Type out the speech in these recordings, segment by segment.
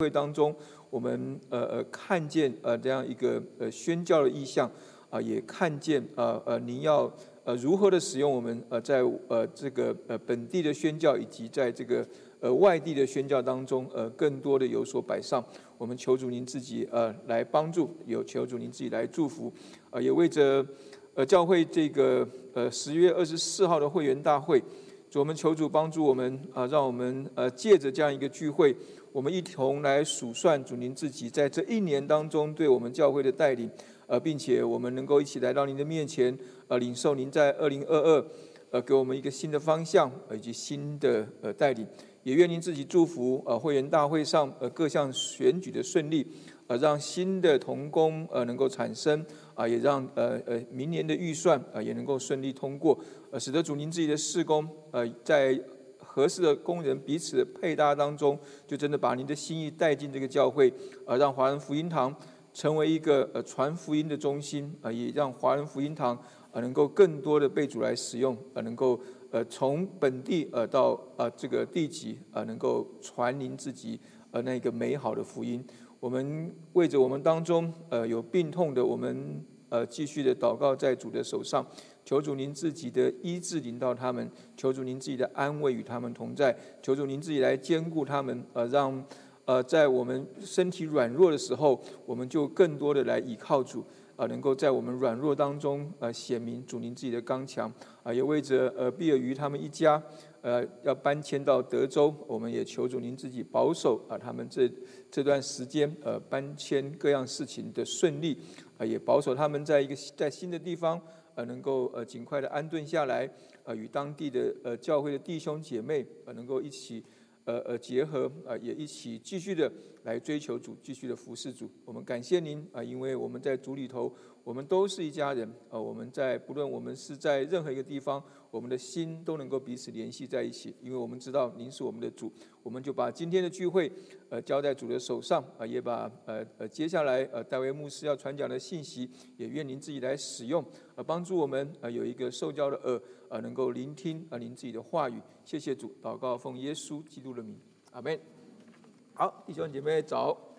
会当中，我们呃呃看见呃这样一个呃宣教的意向啊，也看见呃呃您要呃如何的使用我们呃在呃这个呃本地的宣教以及在这个呃外地的宣教当中呃更多的有所摆上。我们求主您自己呃来帮助，有求主您自己来祝福，呃也为着呃教会这个呃十月二十四号的会员大会，主我们求主帮助我们啊，让我们呃借着这样一个聚会。我们一同来数算主您自己在这一年当中对我们教会的带领，呃，并且我们能够一起来到您的面前，呃，领受您在二零二二，呃，给我们一个新的方向以及新的呃带领，也愿您自己祝福呃会员大会上呃各项选举的顺利，呃，让新的同工呃能够产生，啊，也让呃呃明年的预算啊也能够顺利通过，呃，使得主您自己的事工呃在。合适的工人彼此的配搭当中，就真的把您的心意带进这个教会，呃，让华人福音堂成为一个呃传福音的中心，啊，也让华人福音堂啊能够更多的被主来使用，啊，能够呃从本地呃到啊这个地级啊能够传您自己呃那个美好的福音。我们为着我们当中呃有病痛的，我们呃继续的祷告在主的手上。求主您自己的医治领导他们，求主您自己的安慰与他们同在，求主您自己来兼顾他们，呃，让呃在我们身体软弱的时候，我们就更多的来倚靠主，啊，能够在我们软弱当中，呃，显明主您自己的刚强，啊，也为着呃毕尔鱼他们一家，呃，要搬迁到德州，我们也求主您自己保守啊，他们这这段时间呃搬迁各样事情的顺利，啊，也保守他们在一个在新的地方。呃，能够呃尽快的安顿下来，呃，与当地的呃教会的弟兄姐妹呃能够一起呃呃结合，呃也一起继续的来追求主，继续的服侍主。我们感谢您啊，因为我们在主里头。我们都是一家人，呃，我们在不论我们是在任何一个地方，我们的心都能够彼此联系在一起，因为我们知道您是我们的主，我们就把今天的聚会，呃，交在主的手上，啊，也把呃呃接下来呃戴维牧师要传讲的信息，也愿您自己来使用，呃，帮助我们呃有一个受教的耳，呃，能够聆听啊您自己的话语。谢谢主，祷告奉耶稣基督的名，阿门。好，弟兄姐妹早。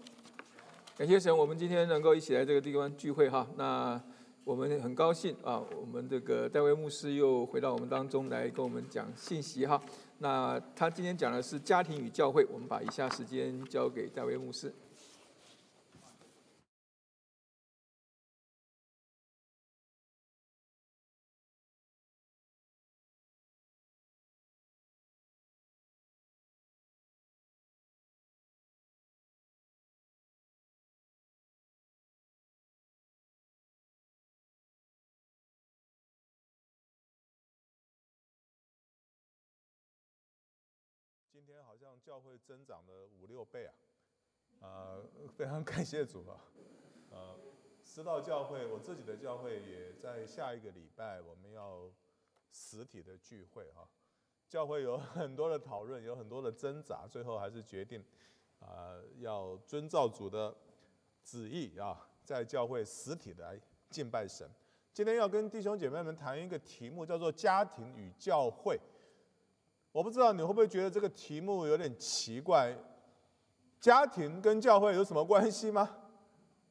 感谢神，我们今天能够一起来这个地方聚会哈。那我们很高兴啊，我们这个戴维牧师又回到我们当中来跟我们讲信息哈。那他今天讲的是家庭与教会，我们把以下时间交给戴维牧师。教会增长了五六倍啊，呃，非常感谢主啊，呃，师道教会，我自己的教会也在下一个礼拜我们要实体的聚会哈，教会有很多的讨论，有很多的挣扎，最后还是决定啊，要遵照主的旨意啊，在教会实体的来敬拜神。今天要跟弟兄姐妹们谈一个题目，叫做家庭与教会。我不知道你会不会觉得这个题目有点奇怪？家庭跟教会有什么关系吗？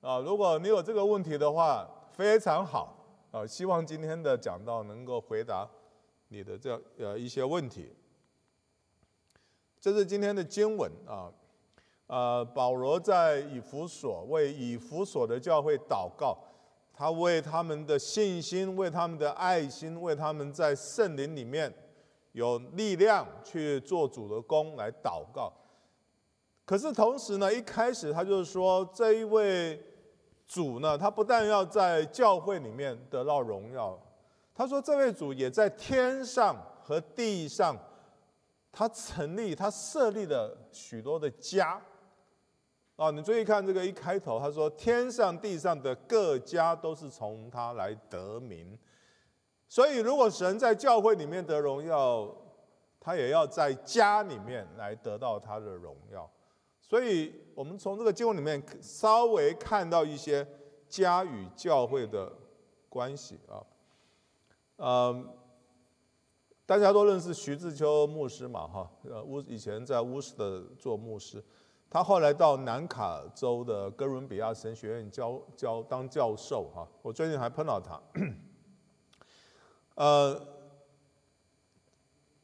啊，如果你有这个问题的话，非常好啊！希望今天的讲道能够回答你的这呃一些问题。这是今天的经文啊，呃，保罗在以弗所为以弗所的教会祷告，他为他们的信心、为他们的爱心、为他们在圣灵里面。有力量去做主的工来祷告，可是同时呢，一开始他就是说，这一位主呢，他不但要在教会里面得到荣耀，他说这位主也在天上和地上，他成立他设立了许多的家。啊，你注意看这个一开头，他说天上地上的各家都是从他来得名。所以，如果神在教会里面得荣耀，他也要在家里面来得到他的荣耀。所以，我们从这个经文里面稍微看到一些家与教会的关系啊。嗯，大家都认识徐志秋牧师嘛？哈，呃，乌以前在乌斯的做牧师。他后来到南卡州的哥伦比亚神学院教教当教授哈。我最近还碰到他。呃，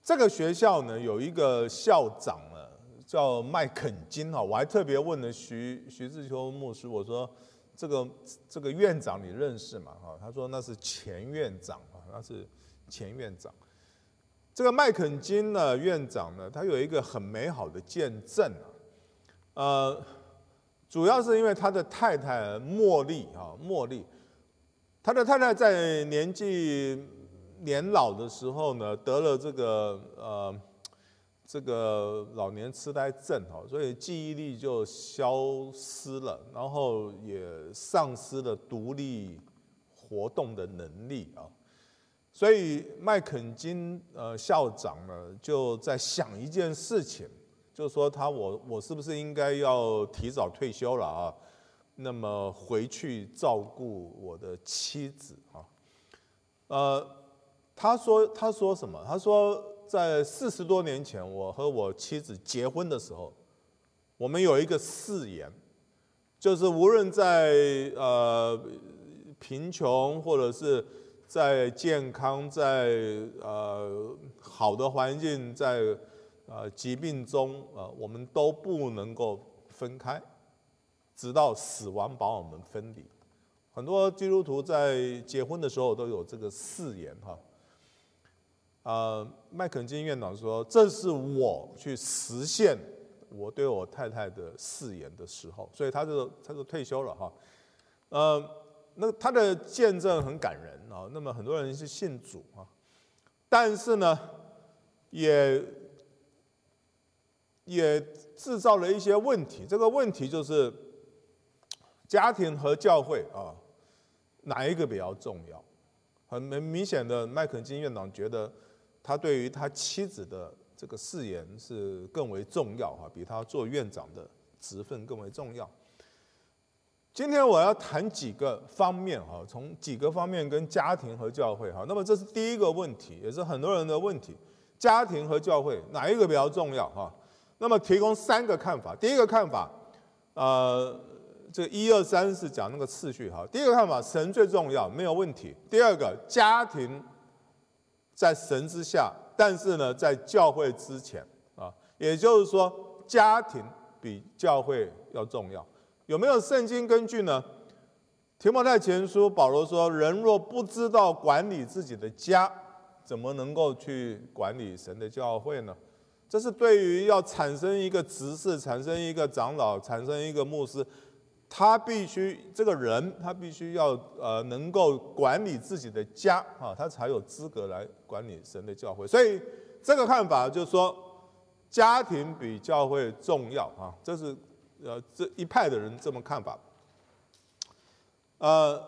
这个学校呢有一个校长呢叫麦肯金哈，我还特别问了徐徐志秋牧师，我说这个这个院长你认识吗？哈，他说那是前院长啊，那是前院长。这个麦肯金呢院长呢，他有一个很美好的见证啊。呃，主要是因为他的太太茉莉啊，茉莉，他的太太在年纪年老的时候呢，得了这个呃这个老年痴呆症哈，所以记忆力就消失了，然后也丧失了独立活动的能力啊，所以麦肯金呃校长呢就在想一件事情。就是说，他我我是不是应该要提早退休了啊？那么回去照顾我的妻子啊？呃，他说他说什么？他说在四十多年前，我和我妻子结婚的时候，我们有一个誓言，就是无论在呃贫穷或者是在健康，在呃好的环境，在呃，疾病中呃，我们都不能够分开，直到死亡把我们分离。很多基督徒在结婚的时候都有这个誓言哈。啊，麦肯金院长说：“这是我去实现我对我太太的誓言的时候。”所以他就他就退休了哈。呃，那他的见证很感人啊。那么很多人是信主啊，但是呢，也。也制造了一些问题。这个问题就是家庭和教会啊，哪一个比较重要？很明明显的，麦肯金院长觉得他对于他妻子的这个誓言是更为重要哈，比他做院长的职分更为重要。今天我要谈几个方面哈，从几个方面跟家庭和教会哈。那么这是第一个问题，也是很多人的问题：家庭和教会哪一个比较重要哈？那么提供三个看法。第一个看法，呃，这一二三是讲那个次序哈。第一个看法，神最重要，没有问题。第二个，家庭在神之下，但是呢，在教会之前啊，也就是说，家庭比教会要重要。有没有圣经根据呢？提摩太前书保罗说：“人若不知道管理自己的家，怎么能够去管理神的教会呢？”这是对于要产生一个执事、产生一个长老、产生一个牧师，他必须这个人，他必须要呃能够管理自己的家啊，他才有资格来管理神的教会。所以这个看法就是说，家庭比教会重要啊，这是呃这一派的人这么看法。呃，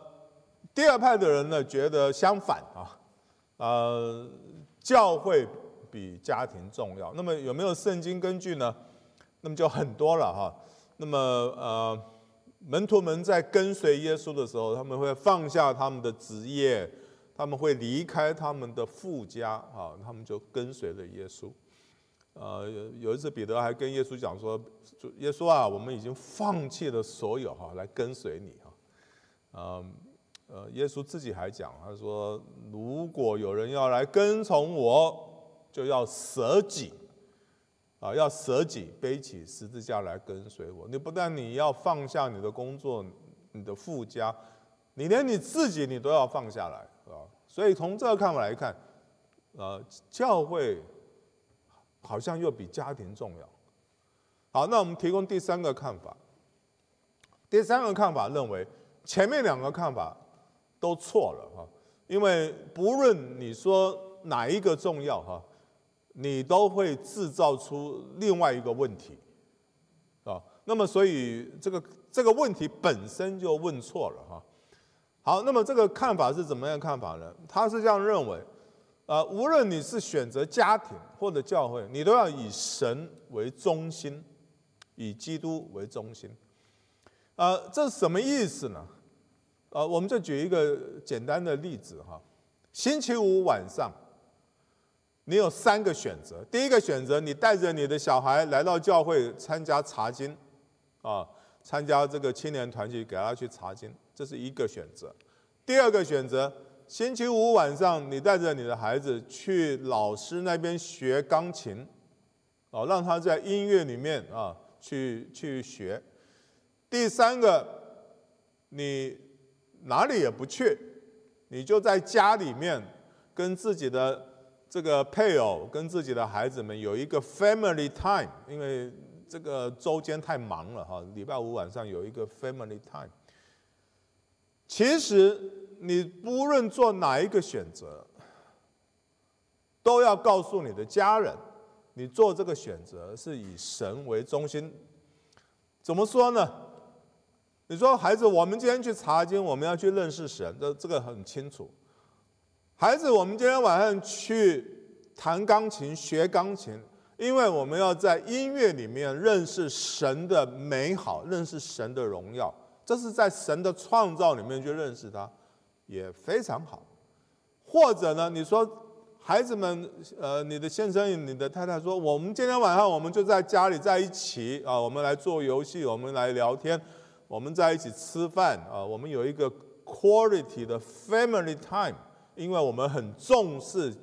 第二派的人呢觉得相反啊，呃，教会。比家庭重要，那么有没有圣经根据呢？那么就很多了哈。那么呃，门徒们在跟随耶稣的时候，他们会放下他们的职业，他们会离开他们的富家啊，他们就跟随了耶稣。呃，有一次彼得还跟耶稣讲说：“耶稣啊，我们已经放弃了所有哈，来跟随你哈。”嗯呃，耶稣自己还讲，他说：“如果有人要来跟从我。”就要舍己，啊，要舍己，背起十字架来跟随我。你不但你要放下你的工作，你的富家，你连你自己你都要放下来，啊。所以从这个看法来看，呃，教会好像又比家庭重要。好，那我们提供第三个看法。第三个看法认为，前面两个看法都错了哈，因为不论你说哪一个重要哈。你都会制造出另外一个问题，啊，那么所以这个这个问题本身就问错了哈。好，那么这个看法是怎么样看法呢？他是这样认为，啊，无论你是选择家庭或者教会，你都要以神为中心，以基督为中心。啊，这是什么意思呢？啊，我们就举一个简单的例子哈，星期五晚上。你有三个选择。第一个选择，你带着你的小孩来到教会参加查经，啊，参加这个青年团体，给他去查经，这是一个选择。第二个选择，星期五晚上你带着你的孩子去老师那边学钢琴，哦，让他在音乐里面啊去去学。第三个，你哪里也不去，你就在家里面跟自己的这个配偶、跟自己的孩子们有一个 family time，因为这个周间太忙了哈，礼拜五晚上有一个 family time。其实你不论做哪一个选择，都要告诉你的家人，你做这个选择是以神为中心。怎么说呢？你说孩子，我们今天去查经，我们要去认识神，这这个很清楚。孩子，我们今天晚上去弹钢琴、学钢琴，因为我们要在音乐里面认识神的美好，认识神的荣耀。这是在神的创造里面去认识他，也非常好。或者呢，你说孩子们，呃，你的先生、你的太太说，我们今天晚上我们就在家里在一起啊，我们来做游戏，我们来聊天，我们在一起吃饭啊，我们有一个 quality 的 family time，因为我们很重视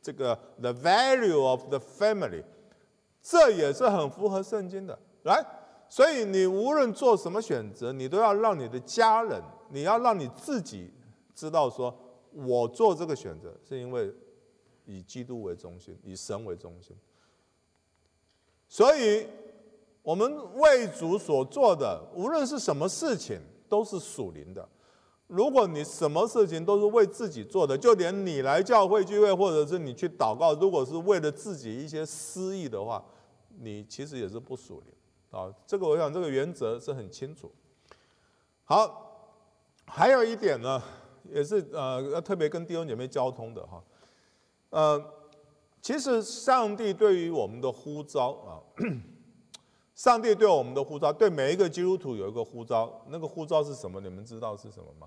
这个 the value of the family，这也是很符合圣经的。来。所以你无论做什么选择，你都要让你的家人，你要让你自己知道，说我做这个选择是因为以基督为中心，以神为中心。所以，我们为主所做的，无论是什么事情，都是属灵的。如果你什么事情都是为自己做的，就连你来教会聚会，或者是你去祷告，如果是为了自己一些私意的话，你其实也是不属灵。啊，这个我想这个原则是很清楚。好，还有一点呢，也是呃要特别跟弟兄姐妹交通的哈。呃，其实上帝对于我们的呼召啊，上帝对我们的呼召，对每一个基督徒有一个呼召，那个呼召是什么？你们知道是什么吗？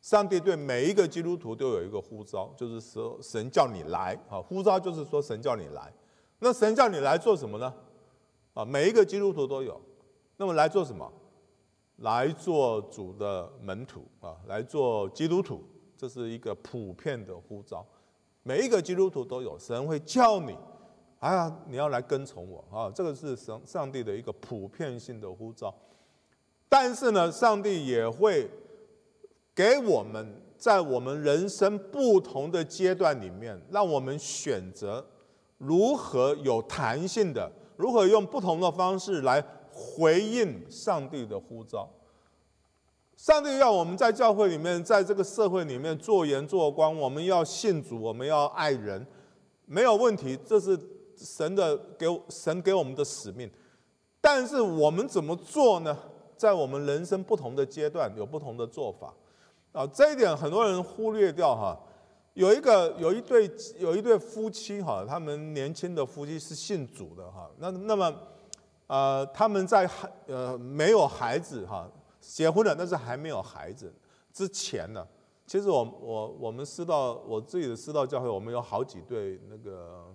上帝对每一个基督徒都有一个呼召，就是说神叫你来啊，呼召就是说神叫你来。那神叫你来做什么呢？啊，每一个基督徒都有，那么来做什么？来做主的门徒啊，来做基督徒，这是一个普遍的呼召。每一个基督徒都有，神会叫你，哎呀，你要来跟从我啊，这个是神上帝的一个普遍性的呼召。但是呢，上帝也会给我们在我们人生不同的阶段里面，让我们选择如何有弹性的。如何用不同的方式来回应上帝的呼召？上帝要我们在教会里面，在这个社会里面做盐做光，我们要信主，我们要爱人，没有问题，这是神的给神给我们的使命。但是我们怎么做呢？在我们人生不同的阶段，有不同的做法啊，这一点很多人忽略掉哈。有一个有一对有一对夫妻哈，他们年轻的夫妻是信主的哈。那那么，呃，他们在孩呃没有孩子哈，结婚了，但是还没有孩子之前呢，其实我我我们师道我自己的师道教会，我们有好几对那个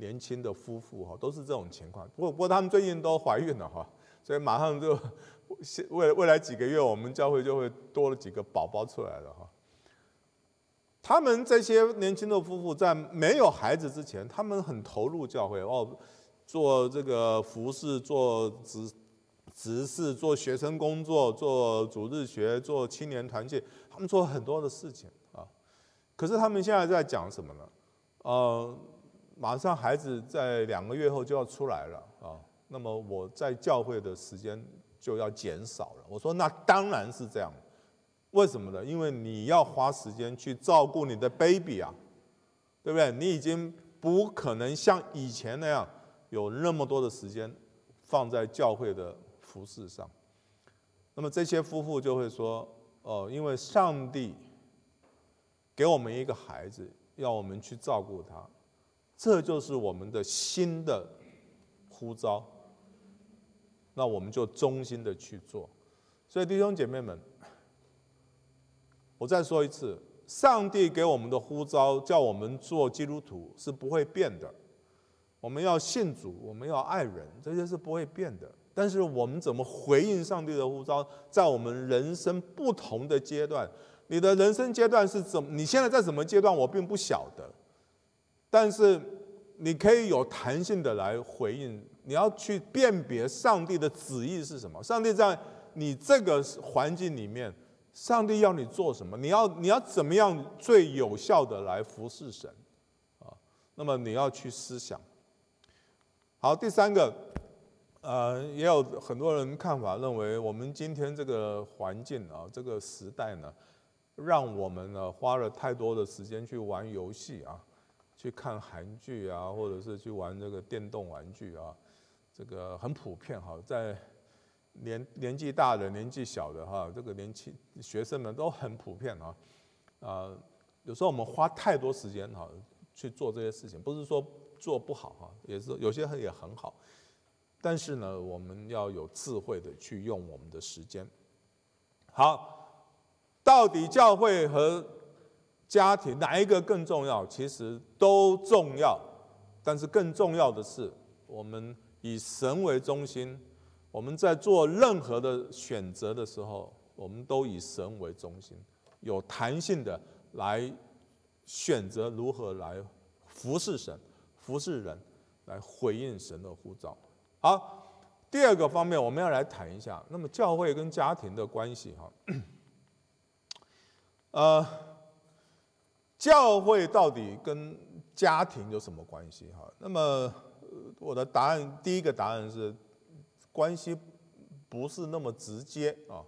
年轻的夫妇哈，都是这种情况。不过不过他们最近都怀孕了哈，所以马上就未未来几个月，我们教会就会多了几个宝宝出来了哈。他们这些年轻的夫妇在没有孩子之前，他们很投入教会哦，做这个服饰，做执执事，做学生工作，做主日学，做青年团契，他们做很多的事情啊。可是他们现在在讲什么呢？呃，马上孩子在两个月后就要出来了啊，那么我在教会的时间就要减少了。我说那当然是这样。为什么呢？因为你要花时间去照顾你的 baby 啊，对不对？你已经不可能像以前那样有那么多的时间放在教会的服饰上。那么这些夫妇就会说：“哦，因为上帝给我们一个孩子，要我们去照顾他，这就是我们的新的呼召。那我们就忠心的去做。所以弟兄姐妹们。”我再说一次，上帝给我们的呼召，叫我们做基督徒是不会变的。我们要信主，我们要爱人，这些是不会变的。但是我们怎么回应上帝的呼召，在我们人生不同的阶段，你的人生阶段是怎？你现在在什么阶段？我并不晓得，但是你可以有弹性的来回应。你要去辨别上帝的旨意是什么？上帝在你这个环境里面，上帝要你做什么？你要你要怎么样最有效的来服侍神啊？那么你要去思想。好，第三个，呃，也有很多人看法认为，我们今天这个环境啊，这个时代呢，让我们呢花了太多的时间去玩游戏啊，去看韩剧啊，或者是去玩这个电动玩具啊。这个很普遍哈，在年年纪大的、年纪小的哈，这个年轻学生们都很普遍啊。啊，有时候我们花太多时间哈去做这些事情，不是说做不好哈，也是有些也很好。但是呢，我们要有智慧的去用我们的时间。好，到底教会和家庭哪一个更重要？其实都重要，但是更重要的是我们。以神为中心，我们在做任何的选择的时候，我们都以神为中心，有弹性的来选择如何来服侍神、服侍人，来回应神的呼召。好，第二个方面，我们要来谈一下，那么教会跟家庭的关系哈，呃，教会到底跟家庭有什么关系哈？那么。我的答案，第一个答案是关系不是那么直接啊，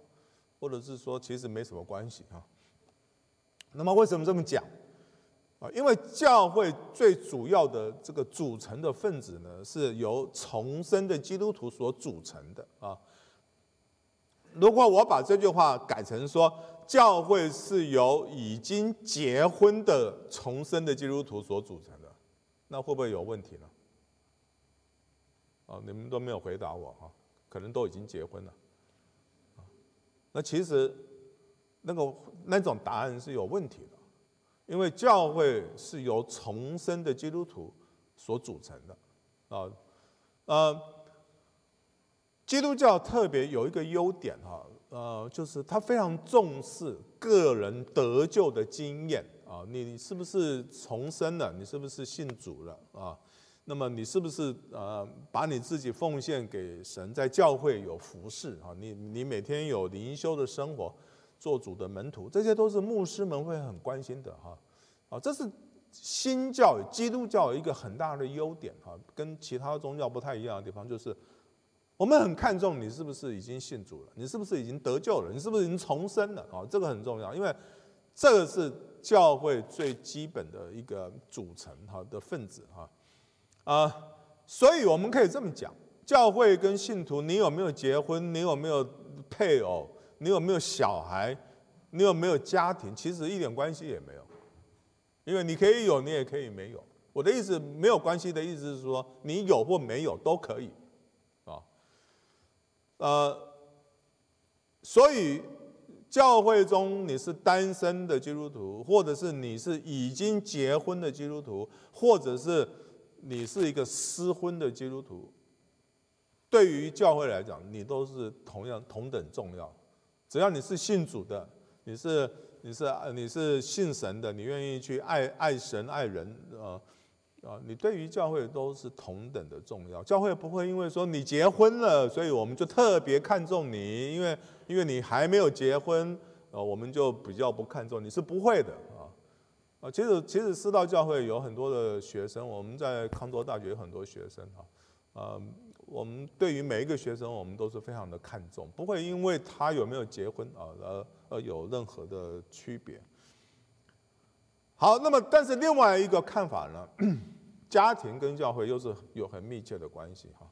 或者是说其实没什么关系啊。那么为什么这么讲啊？因为教会最主要的这个组成的分子呢，是由重生的基督徒所组成的啊。如果我把这句话改成说，教会是由已经结婚的重生的基督徒所组成的，那会不会有问题呢？哦，你们都没有回答我哈，可能都已经结婚了。那其实那个那种答案是有问题的，因为教会是由重生的基督徒所组成的啊。呃，基督教特别有一个优点哈，呃，就是他非常重视个人得救的经验啊。你是不是重生了？你是不是信主了啊？那么你是不是呃把你自己奉献给神，在教会有服侍啊？你你每天有灵修的生活，做主的门徒，这些都是牧师们会很关心的哈。啊，这是新教基督教一个很大的优点哈，跟其他宗教不太一样的地方就是，我们很看重你是不是已经信主了，你是不是已经得救了，你是不是已经重生了啊？这个很重要，因为这个是教会最基本的一个组成哈的分子哈。啊，所以我们可以这么讲：教会跟信徒，你有没有结婚？你有没有配偶？你有没有小孩？你有没有家庭？其实一点关系也没有，因为你可以有，你也可以没有。我的意思，没有关系的意思是说，你有或没有都可以，呃，所以教会中你是单身的基督徒，或者是你是已经结婚的基督徒，或者是。你是一个失婚的基督徒，对于教会来讲，你都是同样同等重要。只要你是信主的，你是你是你是信神的，你愿意去爱爱神爱人啊啊，你对于教会都是同等的重要。教会不会因为说你结婚了，所以我们就特别看重你，因为因为你还没有结婚，呃，我们就比较不看重你，是不会的。啊，啊其实其实师道教会有很多的学生，我们在康多大学有很多学生啊，呃，我们对于每一个学生，我们都是非常的看重，不会因为他有没有结婚啊而而有任何的区别。好，那么但是另外一个看法呢，家庭跟教会又是有很密切的关系哈。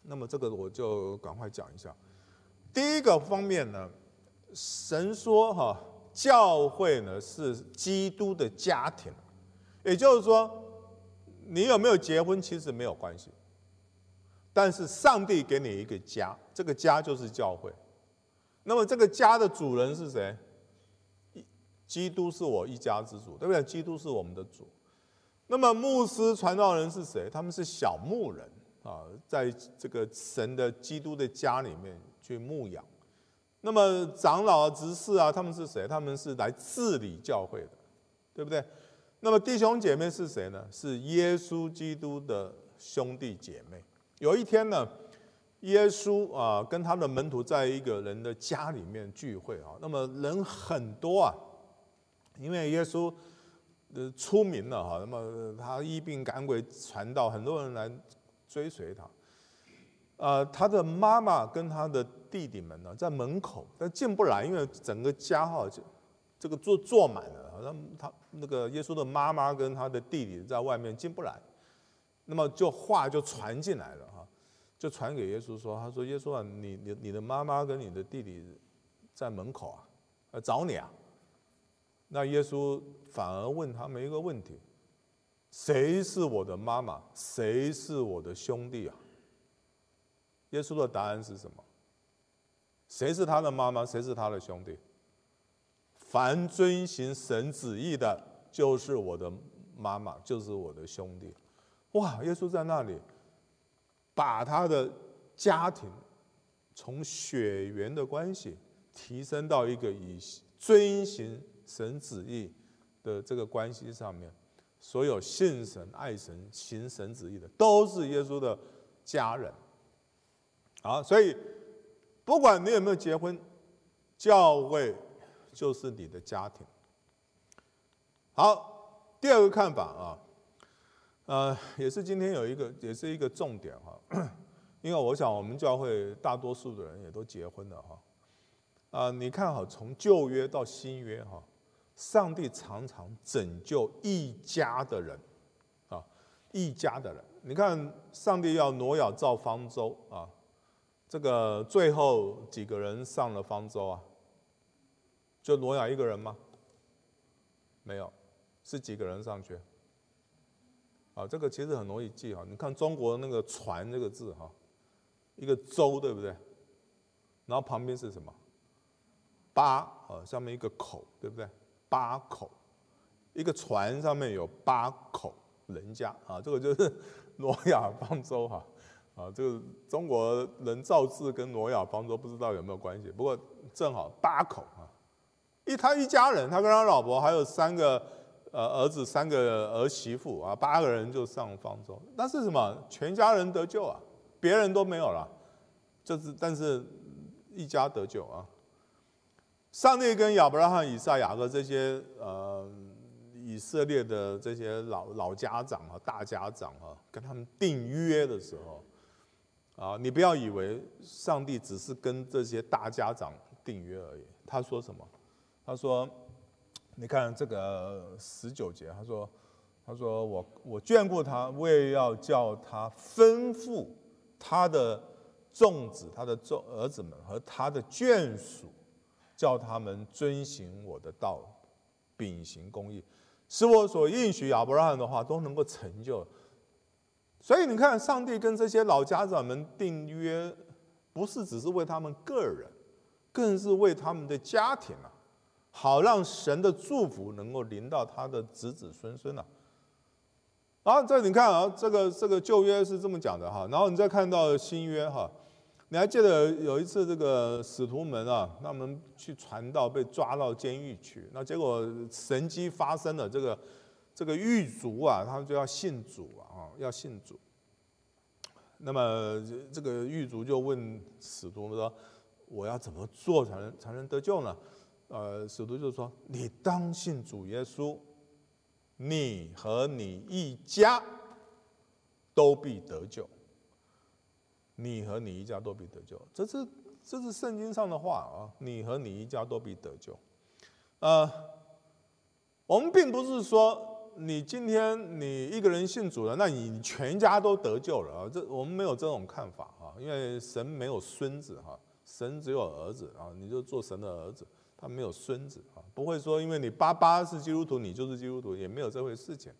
那么这个我就赶快讲一下，第一个方面呢，神说哈。教会呢是基督的家庭，也就是说，你有没有结婚其实没有关系，但是上帝给你一个家，这个家就是教会。那么这个家的主人是谁？基督是我一家之主，对不对？基督是我们的主。那么牧师、传道人是谁？他们是小牧人啊，在这个神的基督的家里面去牧养。那么长老、执事啊，他们是谁？他们是来治理教会的，对不对？那么弟兄姐妹是谁呢？是耶稣基督的兄弟姐妹。有一天呢，耶稣啊跟他的门徒在一个人的家里面聚会啊，那么人很多啊，因为耶稣呃出名了哈，那么他医病赶鬼传道，很多人来追随他。呃，他的妈妈跟他的弟弟们呢，在门口，但进不来，因为整个家哈就这个坐坐满了，好像他那个耶稣的妈妈跟他的弟弟在外面进不来，那么就话就传进来了哈，就传给耶稣说，他说耶稣啊，你你你的妈妈跟你的弟弟在门口啊，呃找你啊，那耶稣反而问他们一个问题，谁是我的妈妈，谁是我的兄弟啊？耶稣的答案是什么？谁是他的妈妈？谁是他的兄弟？凡遵行神旨意的，就是我的妈妈，就是我的兄弟。哇！耶稣在那里把他的家庭从血缘的关系提升到一个以遵行神旨意的这个关系上面。所有信神、爱神、行神旨意的，都是耶稣的家人。好，所以不管你有没有结婚，教会就是你的家庭。好，第二个看法啊，呃，也是今天有一个，也是一个重点哈，因为我想我们教会大多数的人也都结婚了哈。啊，你看哈，从旧约到新约哈，上帝常常拯救一家的人啊，一家的人。你看，上帝要挪亚造方舟啊。这个最后几个人上了方舟啊？就挪亚一个人吗？没有，是几个人上去？啊，这个其实很容易记哈。你看中国那个“船”这个字哈，一个舟对不对？然后旁边是什么？八啊，上面一个口对不对？八口，一个船上面有八口人家啊，这个就是挪亚方舟哈。啊，这个中国人造字跟挪亚方舟不知道有没有关系？不过正好八口啊，一他一家人，他跟他老婆还有三个呃儿子，三个儿媳妇啊，八个人就上方舟。那是什么？全家人得救啊，别人都没有了，就是但是一家得救啊。上帝跟亚伯拉罕、以撒、雅各这些呃以色列的这些老老家长啊、大家长啊，跟他们订约的时候。啊，你不要以为上帝只是跟这些大家长订约而已。他说什么？他说：“你看这个十九节，他说，他说我我眷顾他，为要叫他吩咐他的众子、他的众儿子们和他的眷属，叫他们遵行我的道，秉行公义，使我所应许亚伯拉罕的话都能够成就。”所以你看，上帝跟这些老家长们订约，不是只是为他们个人，更是为他们的家庭啊，好让神的祝福能够临到他的子子孙孙啊。然后这你看啊，这个这个旧约是这么讲的哈，然后你再看到新约哈，你还记得有一次这个使徒们啊，他们去传道被抓到监狱去，那结果神迹发生了，这个。这个狱卒啊，他们就要信主啊，要信主。那么这个狱卒就问使徒说：“我要怎么做才能才能得救呢？”呃，使徒就说：“你当信主耶稣，你和你一家都必得救。你和你一家都必得救。”这是这是圣经上的话啊，“你和你一家都必得救。”呃，我们并不是说。你今天你一个人信主了，那你全家都得救了啊？这我们没有这种看法啊，因为神没有孙子哈，神只有儿子啊，你就做神的儿子，他没有孙子啊，不会说因为你爸爸是基督徒，你就是基督徒，也没有这回事情，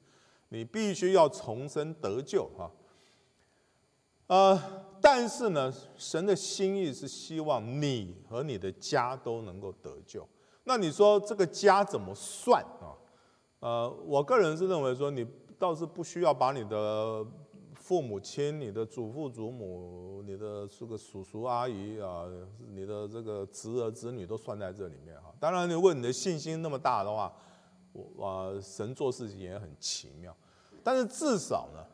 你必须要重生得救哈。呃，但是呢，神的心意是希望你和你的家都能够得救，那你说这个家怎么算啊？呃，我个人是认为说，你倒是不需要把你的父母亲、你的祖父祖母、你的这个叔叔阿姨啊，你的这个侄儿侄女都算在这里面哈。当然，如果你的信心那么大的话，我啊，神做事情也很奇妙。但是至少呢，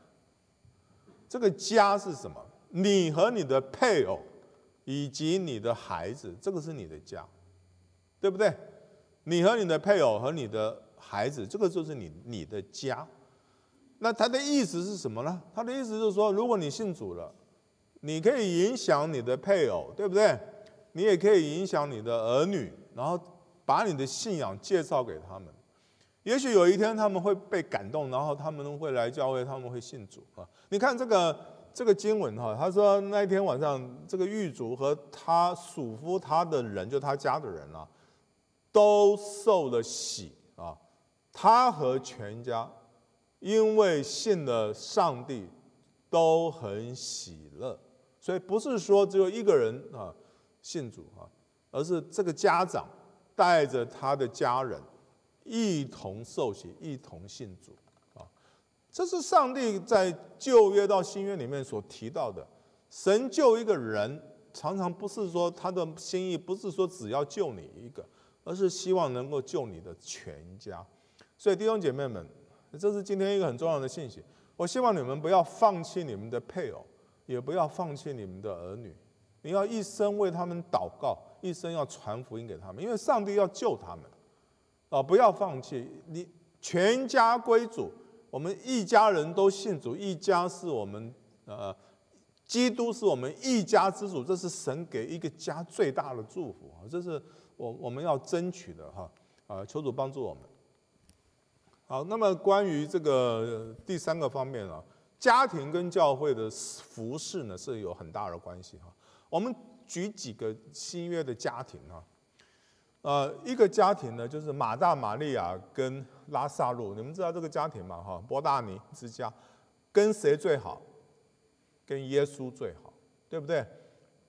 这个家是什么？你和你的配偶以及你的孩子，这个是你的家，对不对？你和你的配偶和你的孩子，这个就是你你的家。那他的意思是什么呢？他的意思就是说，如果你信主了，你可以影响你的配偶，对不对？你也可以影响你的儿女，然后把你的信仰介绍给他们。也许有一天他们会被感动，然后他们会来教会，他们会信主啊。你看这个这个经文哈，他说那一天晚上，这个狱卒和他属乎他的人，就他家的人啊，都受了喜啊，他和全家。因为信了上帝，都很喜乐，所以不是说只有一个人啊信主啊，而是这个家长带着他的家人一同受洗，一同信主啊。这是上帝在旧约到新约里面所提到的，神救一个人，常常不是说他的心意不是说只要救你一个，而是希望能够救你的全家。所以弟兄姐妹们。这是今天一个很重要的信息。我希望你们不要放弃你们的配偶，也不要放弃你们的儿女。你要一生为他们祷告，一生要传福音给他们，因为上帝要救他们。啊，不要放弃！你全家归主，我们一家人都信主，一家是我们呃，基督是我们一家之主，这是神给一个家最大的祝福啊！这是我我们要争取的哈啊！求主帮助我们。好，那么关于这个第三个方面啊，家庭跟教会的服饰呢是有很大的关系哈。我们举几个新约的家庭啊，呃，一个家庭呢就是马大、玛利亚跟拉萨路，你们知道这个家庭吗？哈，波大尼之家，跟谁最好？跟耶稣最好，对不对？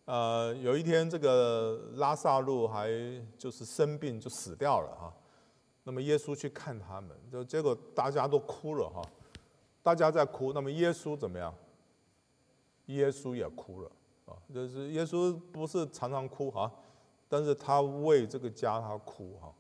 呃，有一天这个拉萨路还就是生病就死掉了哈。那么耶稣去看他们，就结果大家都哭了哈，大家在哭。那么耶稣怎么样？耶稣也哭了啊，就是耶稣不是常常哭哈，但是他为这个家他哭哈。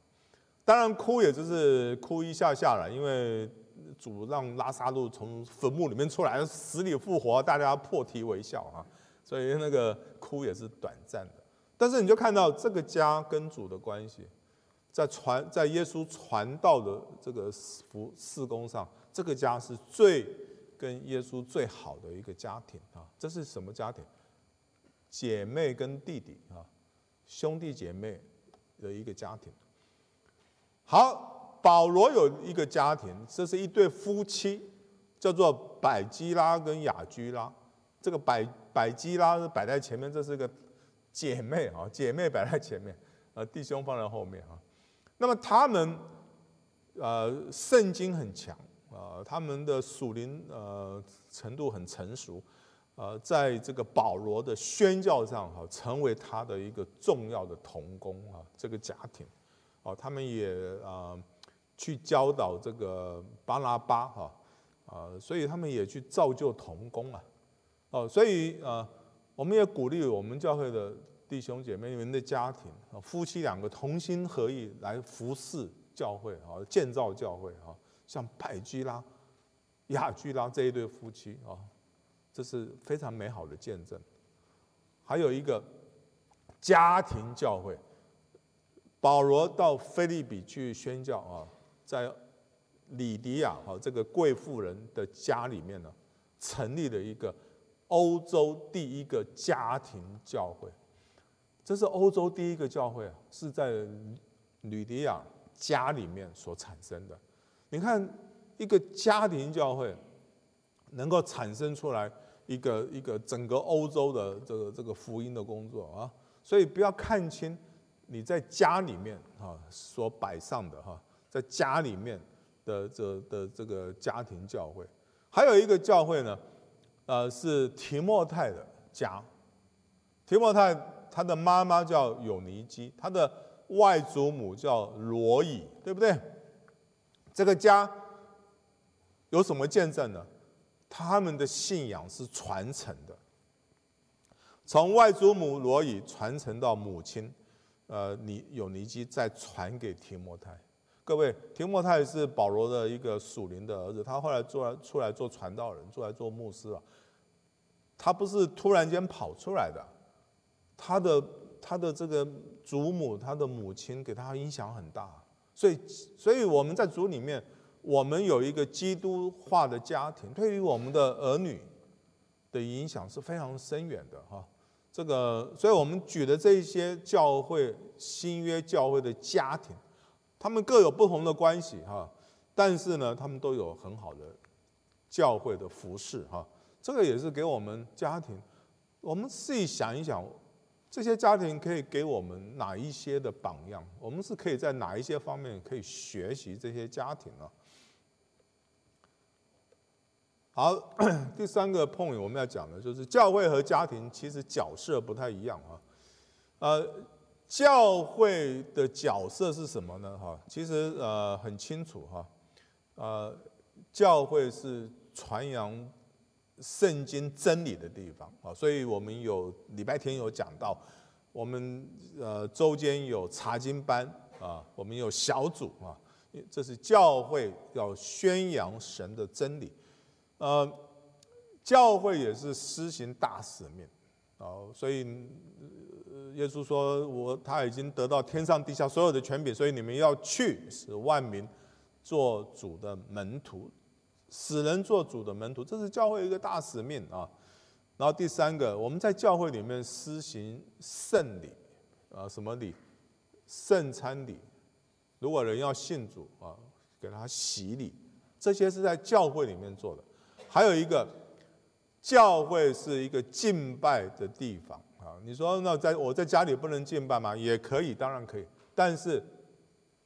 当然哭也就是哭一下下了，因为主让拉萨路从坟墓里面出来，死里复活，大家破涕为笑哈，所以那个哭也是短暂的。但是你就看到这个家跟主的关系。在传在耶稣传道的这个服事工上，这个家是最跟耶稣最好的一个家庭啊！这是什么家庭？姐妹跟弟弟啊，兄弟姐妹的一个家庭。好，保罗有一个家庭，这是一对夫妻，叫做百基拉跟雅居拉。这个百百基拉是摆在前面，这是个姐妹啊，姐妹摆在前面，呃，弟兄放在后面啊。那么他们，呃，圣经很强啊，他们的属灵呃程度很成熟，呃，在这个保罗的宣教上哈，成为他的一个重要的同工啊，这个家庭，哦，他们也啊去教导这个巴拉巴哈啊，所以他们也去造就同工啊，哦，所以啊，我们也鼓励我们教会的。弟兄姐妹们的家庭啊，夫妻两个同心合意来服侍教会啊，建造教会啊，像百居拉、雅居拉这一对夫妻啊，这是非常美好的见证。还有一个家庭教会，保罗到菲利比去宣教啊，在里迪亚啊这个贵妇人的家里面呢，成立了一个欧洲第一个家庭教会。这是欧洲第一个教会啊，是在吕迪亚家里面所产生的。你看，一个家庭教会能够产生出来一个一个整个欧洲的这个这个福音的工作啊，所以不要看清你在家里面啊所摆上的哈，在家里面的这的这个家庭教会，还有一个教会呢，呃，是提莫泰的家，提莫泰。他的妈妈叫有尼基，他的外祖母叫罗伊，对不对？这个家有什么见证呢？他们的信仰是传承的，从外祖母罗以传承到母亲，呃，尼有尼基再传给提摩太。各位，提摩太是保罗的一个属灵的儿子，他后来做出来做传道人，出来做牧师啊。他不是突然间跑出来的，他的他的这个祖母，他的母亲给他影响很大，所以所以我们在主里面，我们有一个基督化的家庭，对于我们的儿女的影响是非常深远的哈。这个，所以我们举的这些教会新约教会的家庭。他们各有不同的关系哈，但是呢，他们都有很好的教会的服饰哈。这个也是给我们家庭，我们自己想一想，这些家庭可以给我们哪一些的榜样？我们是可以在哪一些方面可以学习这些家庭呢？好，第三个碰我们要讲的就是教会和家庭其实角色不太一样啊，呃。教会的角色是什么呢？哈，其实呃很清楚哈，呃，教会是传扬圣经真理的地方啊，所以我们有礼拜天有讲到，我们呃周间有查经班啊，我们有小组啊，这是教会要宣扬神的真理，呃，教会也是施行大使命哦，所以。耶稣说：“我他已经得到天上地下所有的权柄，所以你们要去，使万民做主的门徒，使人做主的门徒，这是教会一个大使命啊。然后第三个，我们在教会里面施行圣礼啊，什么礼？圣餐礼。如果人要信主啊，给他洗礼，这些是在教会里面做的。还有一个，教会是一个敬拜的地方。”啊，你说那在我在家里不能敬拜吗？也可以，当然可以。但是，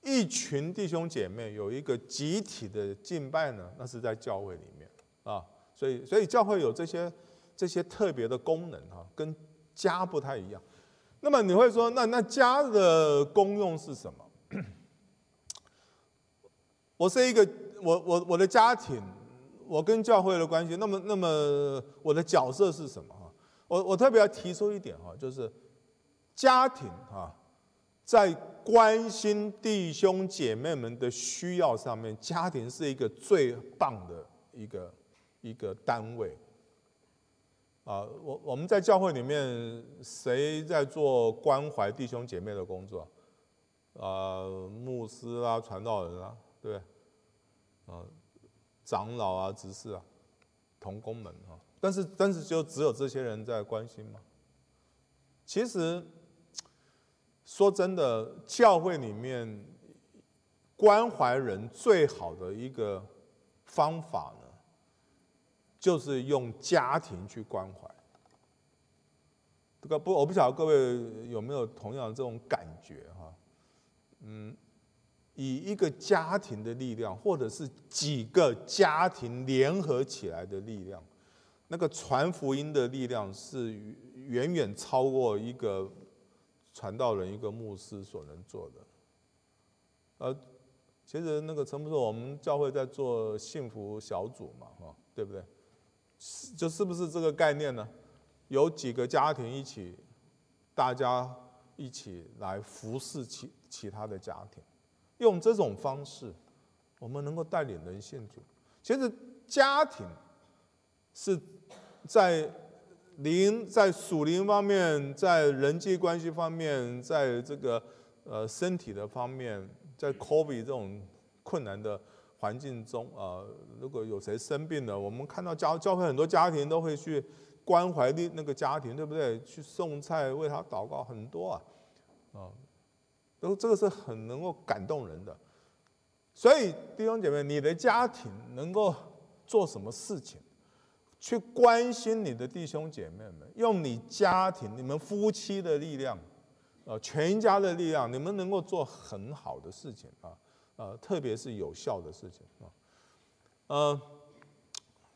一群弟兄姐妹有一个集体的敬拜呢，那是在教会里面啊。所以，所以教会有这些这些特别的功能哈，跟家不太一样。那么你会说，那那家的功用是什么？我是一个我我我的家庭，我跟教会的关系，那么那么我的角色是什么？我我特别要提出一点哈，就是家庭哈，在关心弟兄姐妹们的需要上面，家庭是一个最棒的一个一个单位。啊，我我们在教会里面，谁在做关怀弟兄姐妹的工作？啊，牧师啊，传道人啊，对不对？啊，长老啊，执事啊，同工们啊。但是，但是就只有这些人在关心吗？其实，说真的，教会里面关怀人最好的一个方法呢，就是用家庭去关怀。这个不，我不晓得各位有没有同样这种感觉哈？嗯，以一个家庭的力量，或者是几个家庭联合起来的力量。那个传福音的力量是远远超过一个传道人、一个牧师所能做的。呃，其实那个陈牧师，我们教会在做幸福小组嘛，哈，对不对？就是不是这个概念呢？有几个家庭一起，大家一起来服侍其其他的家庭，用这种方式，我们能够带领人信主。其实家庭是。在灵在属灵方面，在人际关系方面，在这个呃身体的方面，在 COVID 这种困难的环境中啊，如果有谁生病了，我们看到教教会很多家庭都会去关怀那那个家庭，对不对？去送菜为他祷告，很多啊，啊，都这个是很能够感动人的。所以弟兄姐妹，你的家庭能够做什么事情？去关心你的弟兄姐妹们，用你家庭、你们夫妻的力量，呃，全家的力量，你们能够做很好的事情啊，呃，特别是有效的事情啊，呃，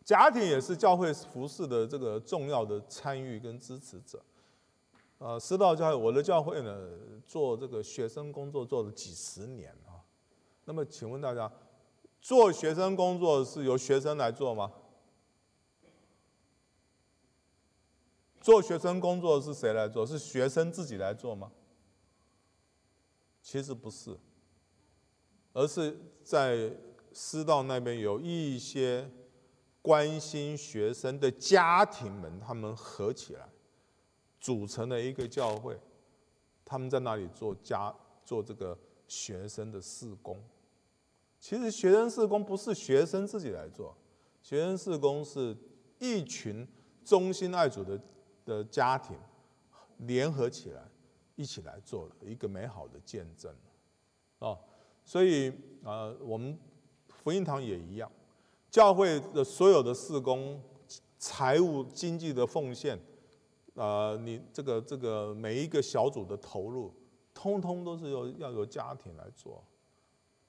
家庭也是教会服饰的这个重要的参与跟支持者，呃，师道教会，我的教会呢，做这个学生工作做了几十年啊，那么请问大家，做学生工作是由学生来做吗？做学生工作是谁来做？是学生自己来做吗？其实不是，而是在师道那边有一些关心学生的家庭们，他们合起来组成了一个教会，他们在那里做家做这个学生的事工。其实学生事工不是学生自己来做，学生事工是一群忠心爱主的的家庭联合起来。一起来做的一个美好的见证，哦，所以啊，我们福音堂也一样，教会的所有的事工、财务、经济的奉献，啊，你这个这个每一个小组的投入，通通都是由要由家庭来做，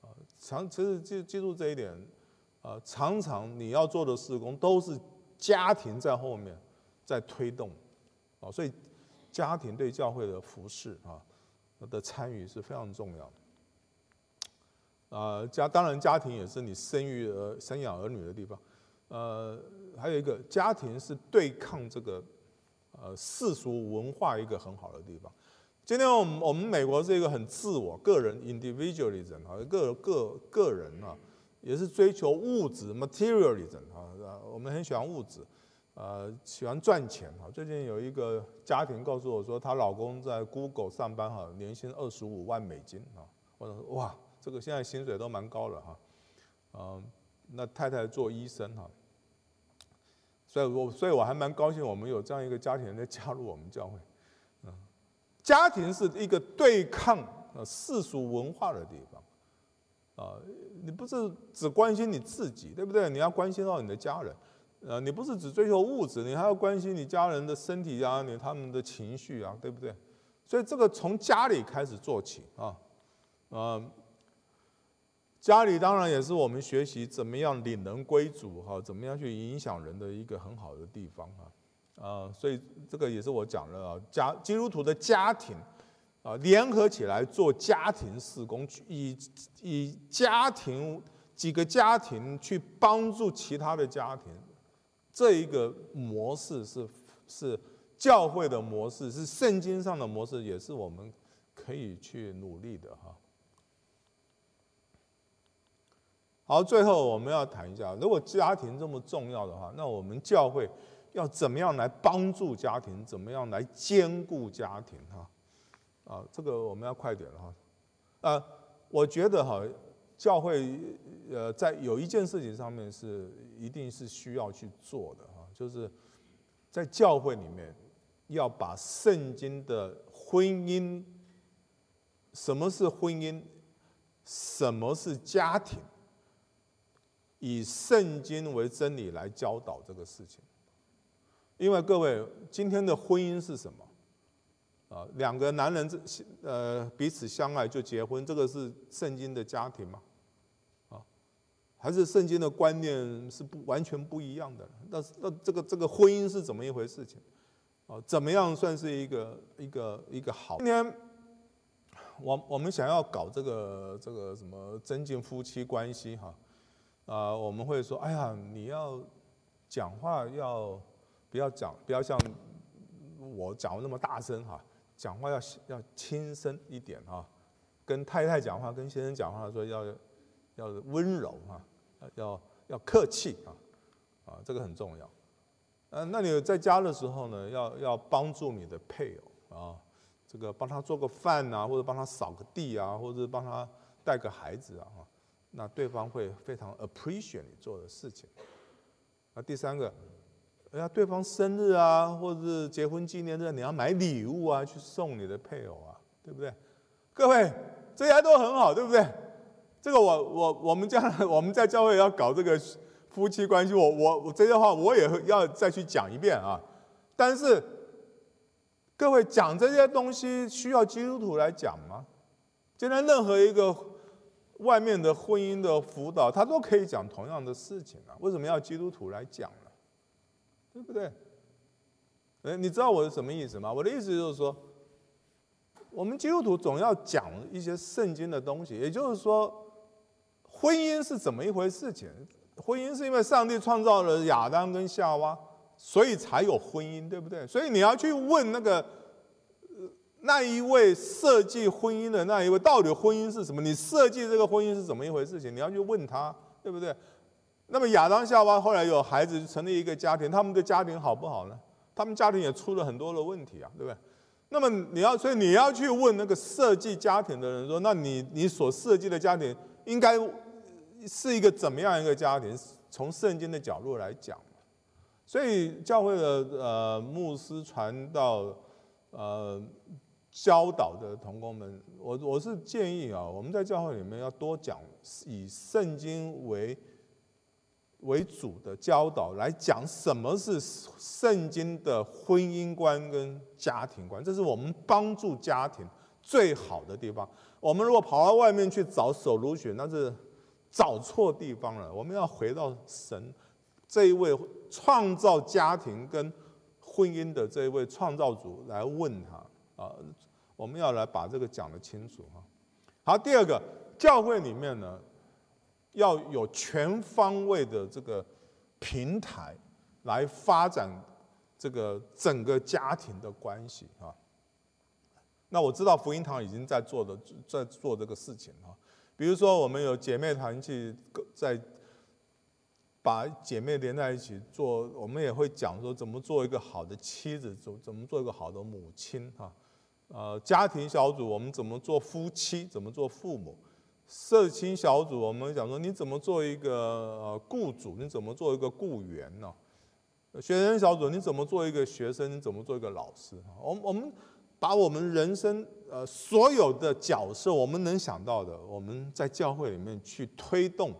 啊，常其实记记住这一点，啊，常常你要做的事工都是家庭在后面在推动，啊，所以。家庭对教会的服侍啊的参与是非常重要的。啊，家当然家庭也是你生育儿、生养儿女的地方。呃，还有一个家庭是对抗这个呃世俗文化一个很好的地方。今天我们我们美国是一个很自我、个人 individualism 啊，个个个人啊，也是追求物质 materialism 啊，我们很喜欢物质。呃，喜欢赚钱啊。最近有一个家庭告诉我说，她老公在 Google 上班哈，年薪二十五万美金啊。我说哇，这个现在薪水都蛮高了哈。嗯，那太太做医生哈，所以我所以我还蛮高兴，我们有这样一个家庭在加入我们教会。嗯，家庭是一个对抗呃世俗文化的地方啊。你不是只关心你自己，对不对？你要关心到你的家人。呃，你不是只追求物质，你还要关心你家人的身体啊，你他们的情绪啊，对不对？所以这个从家里开始做起啊，啊，家里当然也是我们学习怎么样领人归主哈，怎么样去影响人的一个很好的地方啊，啊，所以这个也是我讲了啊，家基督徒的家庭啊，联合起来做家庭事工，以以家庭几个家庭去帮助其他的家庭。这一个模式是是教会的模式，是圣经上的模式，也是我们可以去努力的哈。好，最后我们要谈一下，如果家庭这么重要的话，那我们教会要怎么样来帮助家庭？怎么样来兼顾家庭？哈，啊，这个我们要快点了哈。呃，我觉得哈。教会，呃，在有一件事情上面是一定是需要去做的哈，就是在教会里面要把圣经的婚姻，什么是婚姻，什么是家庭，以圣经为真理来教导这个事情。因为各位，今天的婚姻是什么？啊，两个男人这呃彼此相爱就结婚，这个是圣经的家庭吗？啊还是圣经的观念是不完全不一样的。那那这个这个婚姻是怎么一回事情？啊，怎么样算是一个一个一个好？今天我我们想要搞这个这个什么增进夫妻关系哈，啊我们会说，哎呀，你要讲话要不要讲不要像我讲的那么大声哈，讲话要要轻声一点哈，跟太太讲话跟先生讲话说要要温柔哈。要要客气啊，啊，这个很重要。嗯，那你在家的时候呢，要要帮助你的配偶啊，这个帮他做个饭啊，或者帮他扫个地啊，或者帮他带个孩子啊，那对方会非常 appreciate 你做的事情。那第三个，哎呀，对方生日啊，或者是结婚纪念日，你要买礼物啊，去送你的配偶啊，对不对？各位，这些都很好，对不对？这个我我我们将来我们在教会要搞这个夫妻关系，我我我这些话我也要再去讲一遍啊。但是各位讲这些东西需要基督徒来讲吗？今天任何一个外面的婚姻的辅导，他都可以讲同样的事情啊。为什么要基督徒来讲呢？对不对？哎，你知道我是什么意思吗？我的意思就是说，我们基督徒总要讲一些圣经的东西，也就是说。婚姻是怎么一回事情？婚姻是因为上帝创造了亚当跟夏娃，所以才有婚姻，对不对？所以你要去问那个那一位设计婚姻的那一位，到底婚姻是什么？你设计这个婚姻是怎么一回事？情你要去问他，对不对？那么亚当夏娃后来有孩子，成立一个家庭，他们的家庭好不好呢？他们家庭也出了很多的问题啊，对不对？那么你要，所以你要去问那个设计家庭的人说，那你你所设计的家庭应该是一个怎么样一个家庭？从圣经的角度来讲，所以教会的呃牧师传道呃教导的同工们，我我是建议啊，我们在教会里面要多讲以圣经为。为主的教导来讲，什么是圣经的婚姻观跟家庭观？这是我们帮助家庭最好的地方。我们如果跑到外面去找手如雪，那是找错地方了。我们要回到神这一位创造家庭跟婚姻的这一位创造主来问他啊，我们要来把这个讲得清楚哈。好，第二个教会里面呢。要有全方位的这个平台来发展这个整个家庭的关系啊。那我知道福音堂已经在做的，在做这个事情啊。比如说，我们有姐妹团去在把姐妹连在一起做，我们也会讲说怎么做一个好的妻子，怎怎么做一个好的母亲啊。呃，家庭小组我们怎么做夫妻，怎么做父母。社青小组，我们讲说你怎么做一个呃雇主，你怎么做一个雇员呢？学生小组，你怎么做一个学生，你怎么做一个老师？我们我们把我们人生呃所有的角色，我们能想到的，我们在教会里面去推动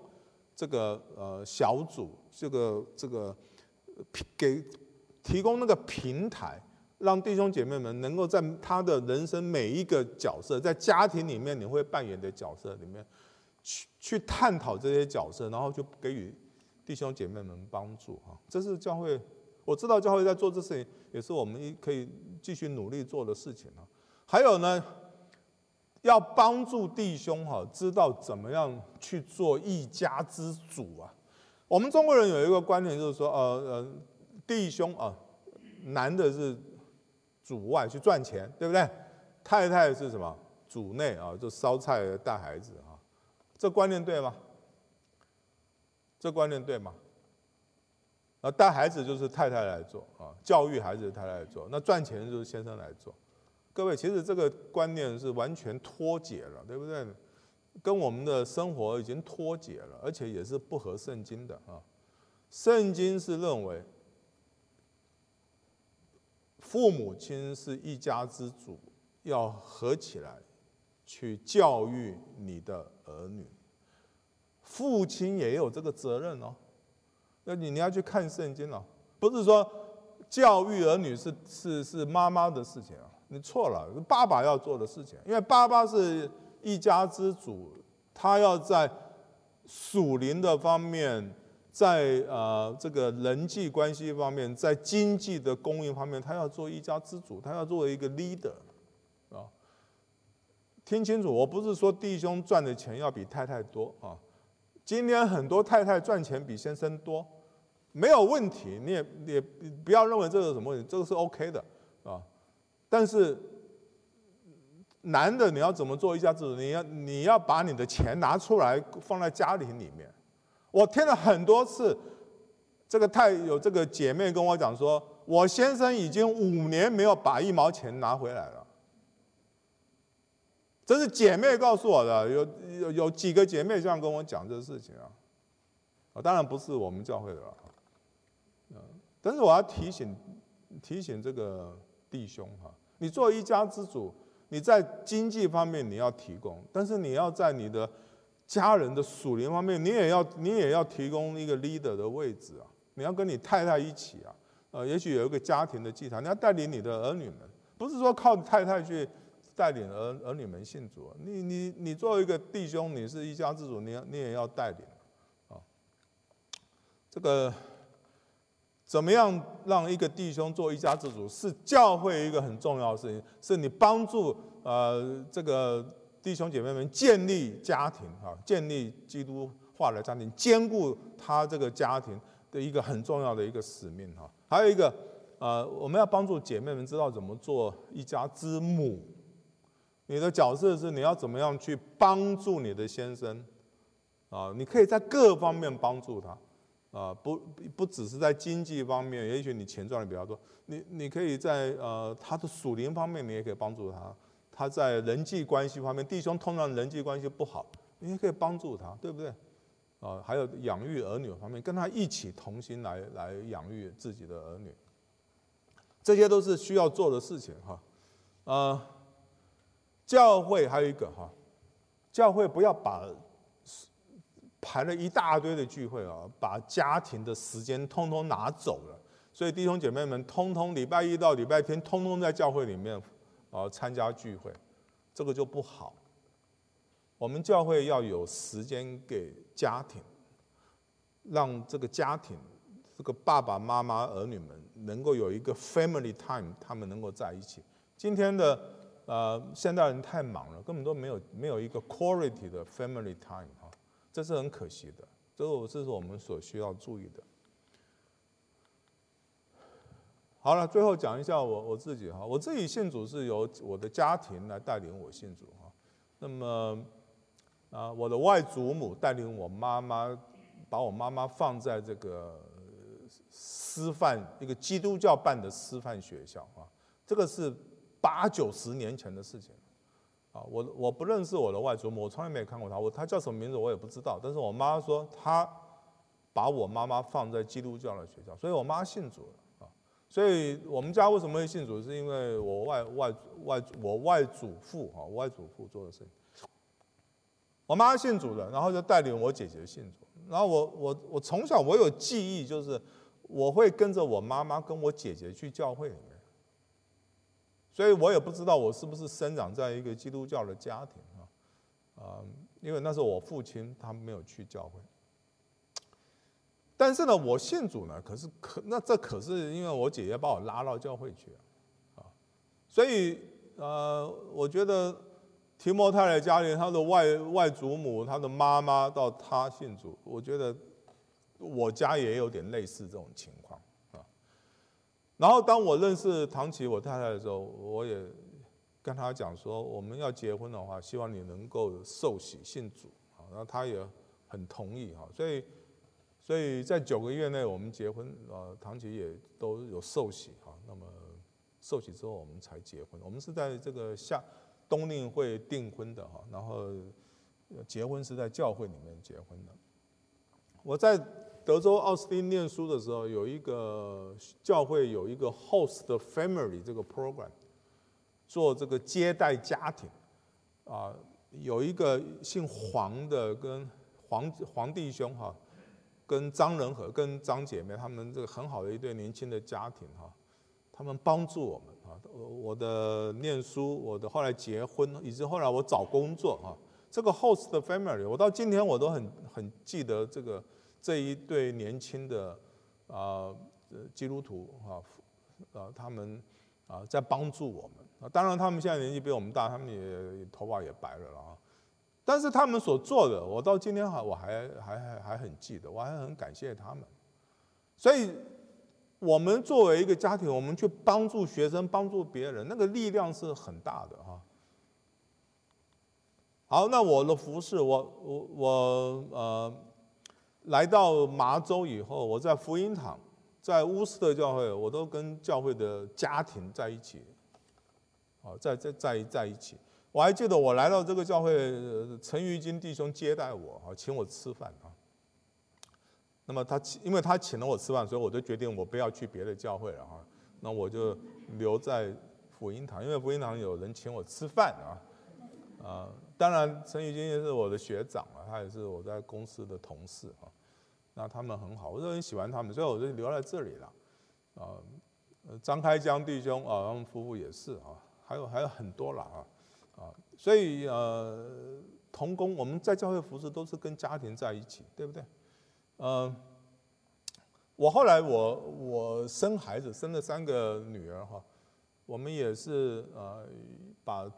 这个呃小组，这个这个给提供那个平台。让弟兄姐妹们能够在他的人生每一个角色，在家庭里面你会扮演的角色里面，去去探讨这些角色，然后就给予弟兄姐妹们帮助哈。这是教会，我知道教会在做这事情，也是我们一可以继续努力做的事情啊。还有呢，要帮助弟兄哈，知道怎么样去做一家之主啊。我们中国人有一个观念，就是说，呃呃，弟兄啊，男的是。主外去赚钱，对不对？太太是什么？主内啊，就烧菜带孩子啊，这观念对吗？这观念对吗？啊，带孩子就是太太来做啊，教育孩子太太来做，那赚钱就是先生来做。各位，其实这个观念是完全脱节了，对不对？跟我们的生活已经脱节了，而且也是不合圣经的啊。圣经是认为。父母亲是一家之主，要合起来去教育你的儿女。父亲也有这个责任哦。那你你要去看圣经了，不是说教育儿女是是是妈妈的事情啊，你错了，爸爸要做的事情。因为爸爸是一家之主，他要在属灵的方面。在呃这个人际关系方面，在经济的供应方面，他要做一家之主，他要作为一个 leader，啊，听清楚，我不是说弟兄赚的钱要比太太多啊，今天很多太太赚钱比先生多，没有问题，你也也不要认为这个什么问题，这个是 OK 的啊，但是男的你要怎么做一家之主？你要你要把你的钱拿出来放在家庭里面。我听了很多次，这个太有这个姐妹跟我讲说，我先生已经五年没有把一毛钱拿回来了。这是姐妹告诉我的，有有有几个姐妹这样跟我讲这个事情啊。啊，当然不是我们教会的了。嗯，但是我要提醒提醒这个弟兄哈，你做一家之主，你在经济方面你要提供，但是你要在你的。家人的属灵方面，你也要你也要提供一个 leader 的位置啊！你要跟你太太一起啊，呃，也许有一个家庭的祭坛，你要带领你的儿女们，不是说靠太太去带领儿儿女们信主，你你你作为一个弟兄，你是一家之主，你你也要带领啊。这个怎么样让一个弟兄做一家之主，是教会一个很重要的事情，是你帮助呃这个。弟兄姐妹们，建立家庭啊，建立基督化的家庭，兼顾他这个家庭，的一个很重要的一个使命哈。还有一个，呃，我们要帮助姐妹们知道怎么做一家之母。你的角色是你要怎么样去帮助你的先生啊？你可以在各方面帮助他啊，不不只是在经济方面，也许你钱赚的比较多，你你可以在呃他的属灵方面，你也可以帮助他。他在人际关系方面，弟兄通常人际关系不好，你也可以帮助他，对不对？啊，还有养育儿女方面，跟他一起同心来来养育自己的儿女，这些都是需要做的事情哈。呃，教会还有一个哈，教会不要把排了一大堆的聚会啊，把家庭的时间通通拿走了，所以弟兄姐妹们，通通礼拜一到礼拜天，通通在教会里面。啊，参加聚会，这个就不好。我们教会要有时间给家庭，让这个家庭，这个爸爸妈妈、儿女们能够有一个 family time，他们能够在一起。今天的呃现代人太忙了，根本都没有没有一个 quality 的 family time 哈，这是很可惜的。这个这是我们所需要注意的。好了，最后讲一下我我自己哈，我自己信主是由我的家庭来带领我信主哈。那么啊，我的外祖母带领我妈妈，把我妈妈放在这个师范一个基督教办的师范学校啊，这个是八九十年前的事情啊。我我不认识我的外祖母，我从来没有看过她，我她叫什么名字我也不知道。但是我妈说她把我妈妈放在基督教的学校，所以我妈信主了。所以我们家为什么会信主？是因为我外外外我外祖父哈，外祖父做的事情。我妈信主的，然后就带领我姐姐信主。然后我我我从小我有记忆，就是我会跟着我妈妈跟我姐姐去教会里面。所以我也不知道我是不是生长在一个基督教的家庭啊啊，因为那时候我父亲他没有去教会。但是呢，我信主呢，可是可那这可是因为我姐姐把我拉到教会去啊，所以呃，我觉得提摩太的家里，他的外外祖母，他的妈妈到他信主，我觉得我家也有点类似这种情况啊。然后当我认识唐琪我太太的时候，我也跟他讲说，我们要结婚的话，希望你能够受洗信主啊，然后他也很同意哈，所以。所以在九个月内，我们结婚，呃，唐琪也都有受洗哈。那么受洗之后，我们才结婚。我们是在这个夏冬令会订婚的哈，然后结婚是在教会里面结婚的。我在德州奥斯汀念书的时候，有一个教会有一个 host family 这个 program，做这个接待家庭啊，有一个姓黄的跟黄黄弟兄哈。跟张仁和、跟张姐妹，他们这个很好的一对年轻的家庭哈，他们帮助我们啊，我的念书，我的后来结婚，以及后来我找工作啊，这个 host family，我到今天我都很很记得这个这一对年轻的啊基督徒啊啊他们啊在帮助我们啊，当然他们现在年纪比我们大，他们也头发也白了了啊。但是他们所做的，我到今天还我还还还还很记得，我还很感谢他们。所以，我们作为一个家庭，我们去帮助学生、帮助别人，那个力量是很大的哈。好，那我的服饰，我我我呃，来到麻州以后，我在福音堂，在乌斯特教会，我都跟教会的家庭在一起，哦，在在在在一起。我还记得我来到这个教会，陈玉金弟兄接待我，啊，请我吃饭啊。那么他因为他请了我吃饭，所以我就决定我不要去别的教会了哈。那我就留在福音堂，因为福音堂有人请我吃饭啊。啊，当然陈玉金也是我的学长啊，他也是我在公司的同事啊。那他们很好，我就很喜欢他们，所以我就留在这里了。啊，张开江弟兄啊，他们夫妇也是啊，还有还有很多了啊。啊，所以呃，童工我们在教会服饰都是跟家庭在一起，对不对？呃，我后来我我生孩子生了三个女儿哈，我们也是呃把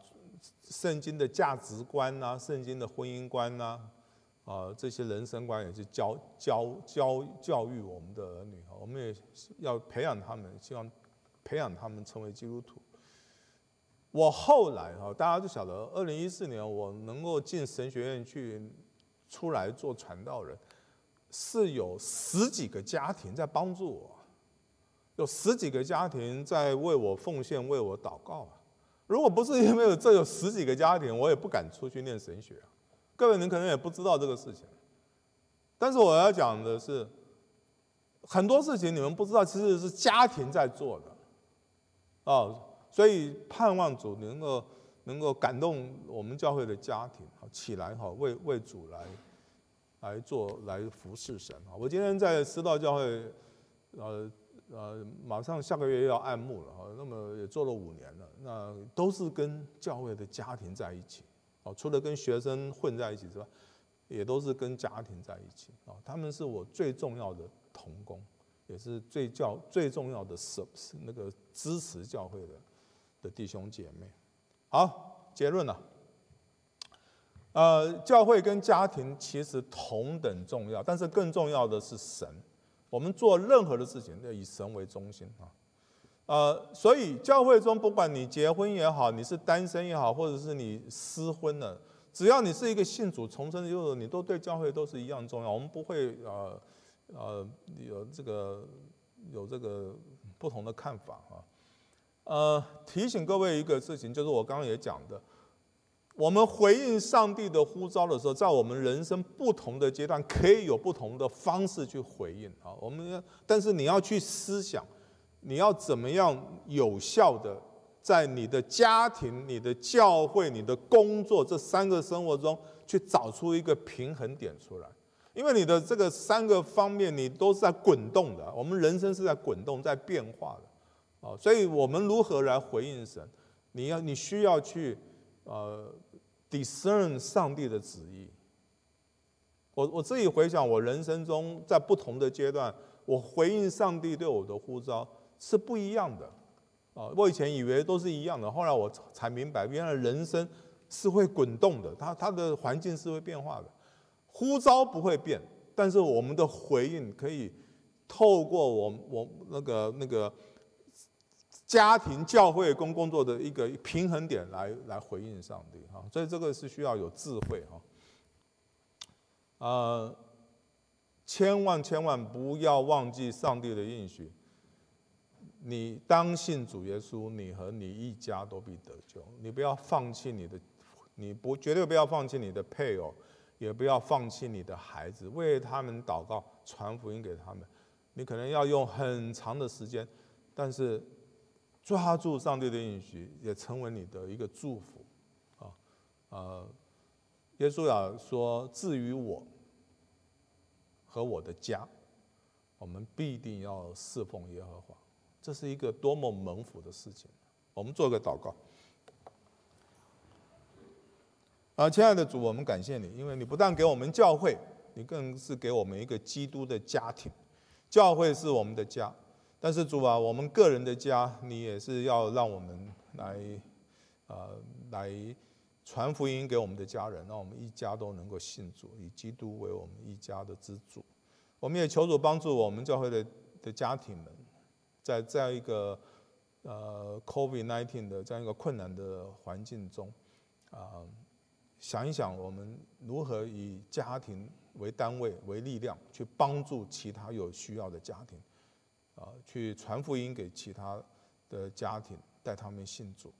圣经的价值观呐、圣经的婚姻观呐啊，这些人生观也是教教教教育我们的儿女哈，我们也要培养他们，希望培养他们成为基督徒。我后来哈，大家都晓得，二零一四年我能够进神学院去出来做传道人，是有十几个家庭在帮助我，有十几个家庭在为我奉献、为我祷告啊。如果不是因为有这有十几个家庭，我也不敢出去念神学啊。各位，您可能也不知道这个事情，但是我要讲的是，很多事情你们不知道，其实是家庭在做的，哦，所以盼望主能够能够感动我们教会的家庭，好起来哈，为为主来来做来服侍神啊！我今天在师道教会，呃呃，马上下个月又要按牧了哈，那么也做了五年了，那都是跟教会的家庭在一起。哦，除了跟学生混在一起之外，也都是跟家庭在一起啊。他们是我最重要的同工，也是最教最重要的是那个支持教会的的弟兄姐妹。好，结论了。呃，教会跟家庭其实同等重要，但是更重要的是神。我们做任何的事情要以神为中心啊。呃，所以教会中，不管你结婚也好，你是单身也好，或者是你私婚了，只要你是一个信主重生的幼儿，你都对教会都是一样重要。我们不会呃呃有这个有这个不同的看法啊。呃，提醒各位一个事情，就是我刚刚也讲的，我们回应上帝的呼召的时候，在我们人生不同的阶段，可以有不同的方式去回应啊。我们但是你要去思想。你要怎么样有效的在你的家庭、你的教会、你的工作这三个生活中去找出一个平衡点出来？因为你的这个三个方面你都是在滚动的，我们人生是在滚动、在变化的，啊，所以我们如何来回应神？你要你需要去呃 discern 上帝的旨意。我我自己回想我人生中在不同的阶段，我回应上帝对我的呼召。是不一样的，啊，我以前以为都是一样的，后来我才明白，原来人生是会滚动的，它它的环境是会变化的，呼召不会变，但是我们的回应可以透过我我那个那个家庭教会工工作的一个平衡点来来回应上帝哈，所以这个是需要有智慧哈，呃，千万千万不要忘记上帝的应许。你当信主耶稣，你和你一家都必得救。你不要放弃你的，你不绝对不要放弃你的配偶，也不要放弃你的孩子，为他们祷告，传福音给他们。你可能要用很长的时间，但是抓住上帝的应许，也成为你的一个祝福。啊，呃，耶稣要说：“至于我和我的家，我们必定要侍奉耶和华。”这是一个多么蒙福的事情！我们做个祷告。啊，亲爱的主，我们感谢你，因为你不但给我们教会，你更是给我们一个基督的家庭。教会是我们的家，但是主啊，我们个人的家，你也是要让我们来，呃，来传福音给我们的家人，让我们一家都能够信主，以基督为我们一家的支柱。我们也求主帮助我们教会的的家庭们。在这样一个呃 COVID-19 的这样一个困难的环境中，啊，想一想我们如何以家庭为单位为力量，去帮助其他有需要的家庭，啊，去传福音给其他的家庭，带他们信主，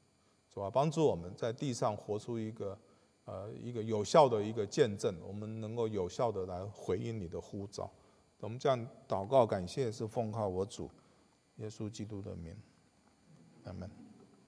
是吧？帮助我们在地上活出一个呃一个有效的一个见证，我们能够有效的来回应你的呼召。我们这样祷告感谢，是奉靠我主。耶稣基督的名，阿门。